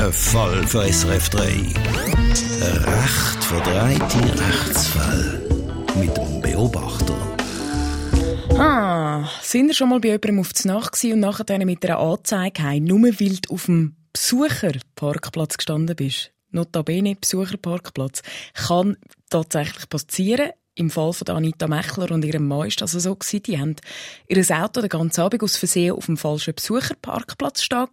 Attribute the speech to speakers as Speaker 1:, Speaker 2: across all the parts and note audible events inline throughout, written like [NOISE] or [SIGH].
Speaker 1: Ein Fall für SRF 3. Ein recht verdrehte Rechtsfall. Mit dem Beobachter.
Speaker 2: Ah, sind ihr schon mal bei jemandem auf die Nacht und nachher mit einer Anzeige heim, nur weil du auf dem Besucherparkplatz gestanden bist? Notabene Besucherparkplatz. Kann tatsächlich passieren. Im Fall von Anita Mechler und ihrem Mann ist das also so gewesen. Die haben ihr Auto den ganzen Abend aus Versehen auf dem falschen Besucherparkplatz stehen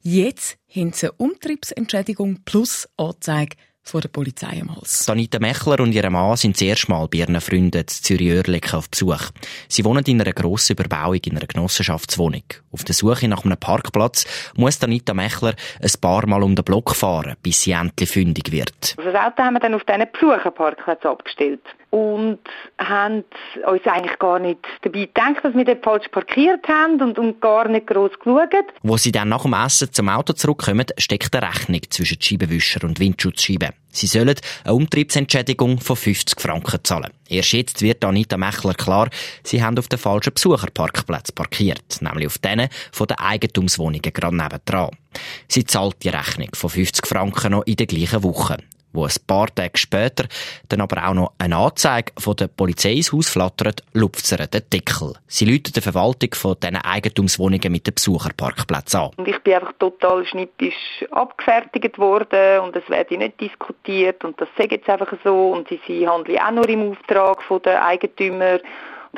Speaker 2: Jetzt haben sie eine Umtriebsentschädigung plus Anzeige vor der Polizei am Hals.
Speaker 3: Anita Mechler und ihr Mann sind zuerst mal bei ihren Freunden in Zürich-Oerlikon auf Besuch. Sie wohnen in einer grossen Überbauung in einer Genossenschaftswohnung. Auf der Suche nach einem Parkplatz muss Anita Mechler ein paar Mal um den Block fahren, bis sie endlich fündig wird.
Speaker 4: Also das Auto haben wir dann auf diesen Besucherparkplatz abgestellt und haben uns eigentlich gar nicht dabei gedacht, dass wir dort falsch parkiert haben und, und gar nicht gross geschaut.
Speaker 3: Wo sie dann nach dem Essen zum Auto zurückkommen, steckt eine Rechnung zwischen Scheibenwischer und Windschutzscheiben. Sie sollen eine Umtriebsentschädigung von 50 Franken zahlen. Erst jetzt wird Anita Mechler klar, sie haben auf den falschen Besucherparkplatz parkiert, nämlich auf denen von den Eigentumswohnungen gerade nebendran. Sie zahlt die Rechnung von 50 Franken noch in der gleichen Woche wo ein paar Tage später dann aber auch noch eine Anzeige von der Polizei ins Haus flattert, lupft sie den Deckel. Sie läutet die Verwaltung von diesen Eigentumswohnungen mit dem Besucherparkplatz an.
Speaker 4: Und ich bin einfach total schnippisch abgefertigt worden und es werde nicht diskutiert und das sage jetzt einfach so und sie, handeln auch nur im Auftrag von den Eigentümern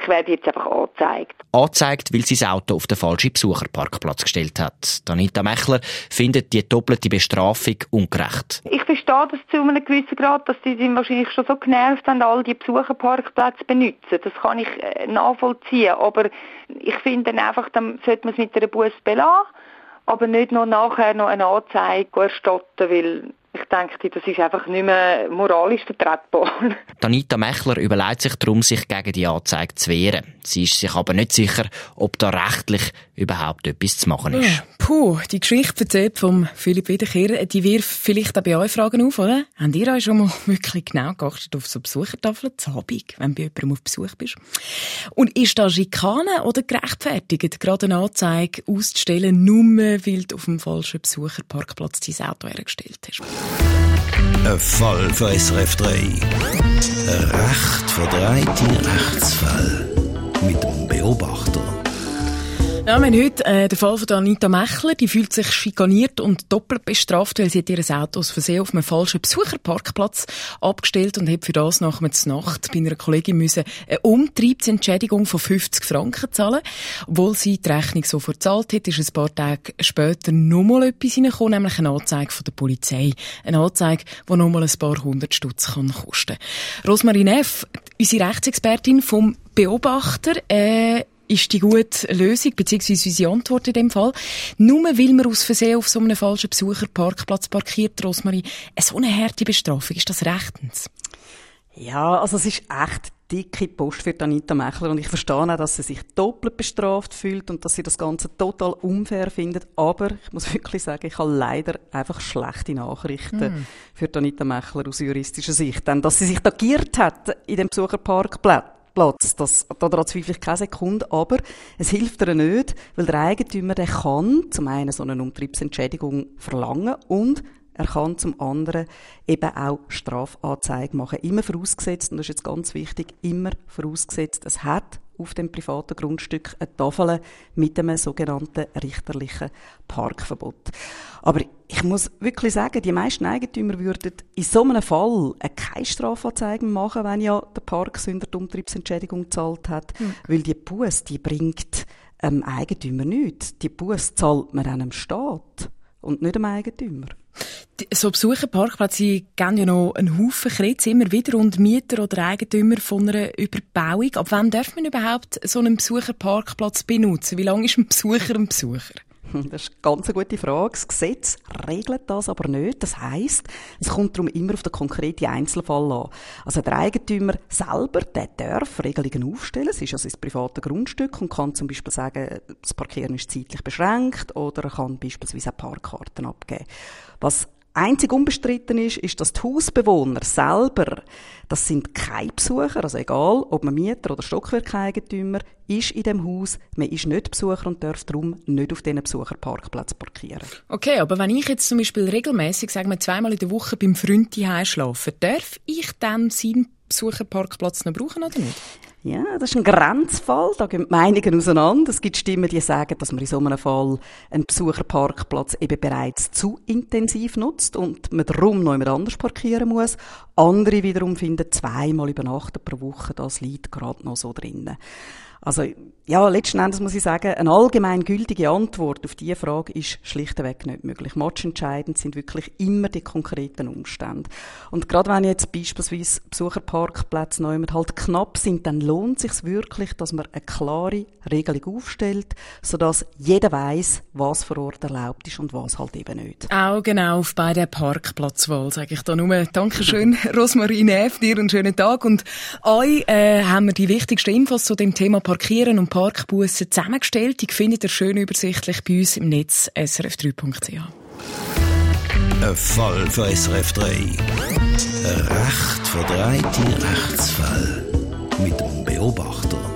Speaker 4: ich werde jetzt einfach angezeigt.
Speaker 3: Angezeigt, weil sie das Auto auf den falschen Besucherparkplatz gestellt hat. Anita Mechler findet die doppelte Bestrafung ungerecht.
Speaker 4: Ich verstehe das zu einem gewissen Grad, dass sie wahrscheinlich schon so genervt haben, all die Besucherparkplätze benutzen. Das kann ich äh, nachvollziehen. Aber ich finde einfach, dann sollte man es mit einer Bus belassen, aber nicht noch nachher noch eine Anzeige erstatten, weil ich denke, das ist einfach nicht mehr moralisch vertretbar. [LAUGHS]
Speaker 3: Anita Mechler überlegt sich darum, sich gegen die Anzeige zu wehren. Sie ist sich aber nicht sicher, ob da rechtlich überhaupt etwas zu machen ist. Ja,
Speaker 2: puh, die Geschichte erzählt vom Philipp Wiederkehr, die wirft vielleicht auch bei euch Fragen auf, oder? Habt ihr euch schon mal [LAUGHS] wirklich genau geachtet auf so Besuchertafeln zu Abend, wenn du bei jemandem auf Besuch bist? Und ist da Schikane oder gerechtfertigt, gerade eine Anzeige auszustellen, nur weil du auf dem falschen Besucherparkplatz dein Auto hergestellt hast?
Speaker 1: Ein Fall für SRF 3. Ein recht verdrehte Rechtsfall. Mit dem Beobachter.
Speaker 2: Ja, wir haben heute äh, den Fall von Anita Mechler. Die fühlt sich schikaniert und doppelt bestraft, weil sie hat ihr Auto aus Versehen auf einem falschen Besucherparkplatz abgestellt und hat für das nach Nacht bei einer Kollegin müssen eine Umtriebsentschädigung von 50 Franken zahlen. Obwohl sie die Rechnung sofort zahlt hat, ist ein paar Tage später nochmal etwas reingekommen, nämlich eine Anzeige von der Polizei. Eine Anzeige, die nochmal ein paar hundert Stutz kann kosten. Rosmarie Neff, unsere Rechtsexpertin vom Beobachter, äh, ist die gute Lösung, beziehungsweise unsere Antwort in dem Fall. Nur weil man aus Versehen auf so einem falschen Besucherparkplatz parkiert, Rosmarie, so eine harte Bestrafung, ist das rechtens?
Speaker 5: Ja, also es ist echt dicke Post für Anita Mechler und ich verstehe auch, dass sie sich doppelt bestraft fühlt und dass sie das Ganze total unfair findet, aber ich muss [LAUGHS] wirklich sagen, ich habe leider einfach schlechte Nachrichten mm. für Anita Mechler aus juristischer Sicht, denn dass sie sich da giert hat in dem Besucherparkplatz Platz. Das, daran zweifle ich keine Sekunde. Aber es hilft ihr nicht, weil der Eigentümer, der kann zum einen so eine Umtriebsentschädigung verlangen und er kann zum anderen eben auch Strafanzeige machen. Immer vorausgesetzt, und das ist jetzt ganz wichtig, immer vorausgesetzt, es hat auf dem privaten Grundstück eine Tafel mit einem sogenannten richterlichen Parkverbot. Aber ich muss wirklich sagen, die meisten Eigentümer würden in so einem Fall keine Strafanzeige machen, wenn ja der Parksünder die Umtriebsentschädigung gezahlt hat, mhm. weil die Buß, die bringt ähm, Eigentümer nichts. Die Buß zahlt man einem Staat und nicht dem Eigentümer.
Speaker 2: So Besucherparkplätze geben ja noch einen Haufen Kredits immer wieder und Mieter oder Eigentümer von einer Überbauung. Ab wann darf man überhaupt so einen Besucherparkplatz benutzen? Wie lange ist ein Besucher ein Besucher? [LAUGHS]
Speaker 5: Das ist eine ganz gute Frage. Das Gesetz regelt das aber nicht. Das heisst, es kommt darum immer auf den konkreten Einzelfall an. Also der Eigentümer selber, der darf Regelungen aufstellen. Es ist also ein privates Grundstück und kann zum Beispiel sagen, das Parkieren ist zeitlich beschränkt oder er kann beispielsweise auch Parkkarten abgeben. Was Einzig unbestritten ist, ist, dass die Hausbewohner selber, das sind keine Besucher, also egal, ob man Mieter oder Stockwerkeigentümer ist in dem Haus, man ist nicht Besucher und darf darum nicht auf diesen Besucherparkplatz parkieren.
Speaker 2: Okay, aber wenn ich jetzt zum Beispiel regelmäßig, sagen wir zweimal in der Woche beim Freund schlafe, darf ich dann seinen Besucherparkplatz noch brauchen oder nicht?
Speaker 5: Ja, das ist ein Grenzfall. Da gehen die Meinungen auseinander. Es gibt Stimmen, die sagen, dass man in so einem Fall einen Besucherparkplatz eben bereits zu intensiv nutzt und man darum noch jemand anders parkieren muss. Andere wiederum finden, zweimal übernachten pro Woche, das liegt gerade noch so drinnen. Also, ja, letzten Endes muss ich sagen, eine allgemein gültige Antwort auf diese Frage ist schlichtweg nicht möglich. Matchentscheidend sind wirklich immer die konkreten Umstände. Und gerade wenn jetzt beispielsweise Besucherparkplätze neu halt knapp sind, dann lohnt es sich wirklich, dass man eine klare Regelung aufstellt, sodass jeder weiß, was vor Ort erlaubt ist und was halt eben nicht.
Speaker 2: Auch genau auf bei der Parkplatzwahl sage ich da nur Dankeschön, [LAUGHS] Rosmarie Neff, dir einen schönen Tag und euch äh, haben wir die wichtigsten Infos zu dem Thema Park Parkieren und Parkbussen zusammengestellt. Die findet ihr schön übersichtlich bei uns im Netz srf3.ch.
Speaker 1: Ein Fall für SRF 3. Ein recht verdrehte Rechtsfall mit dem Beobachter.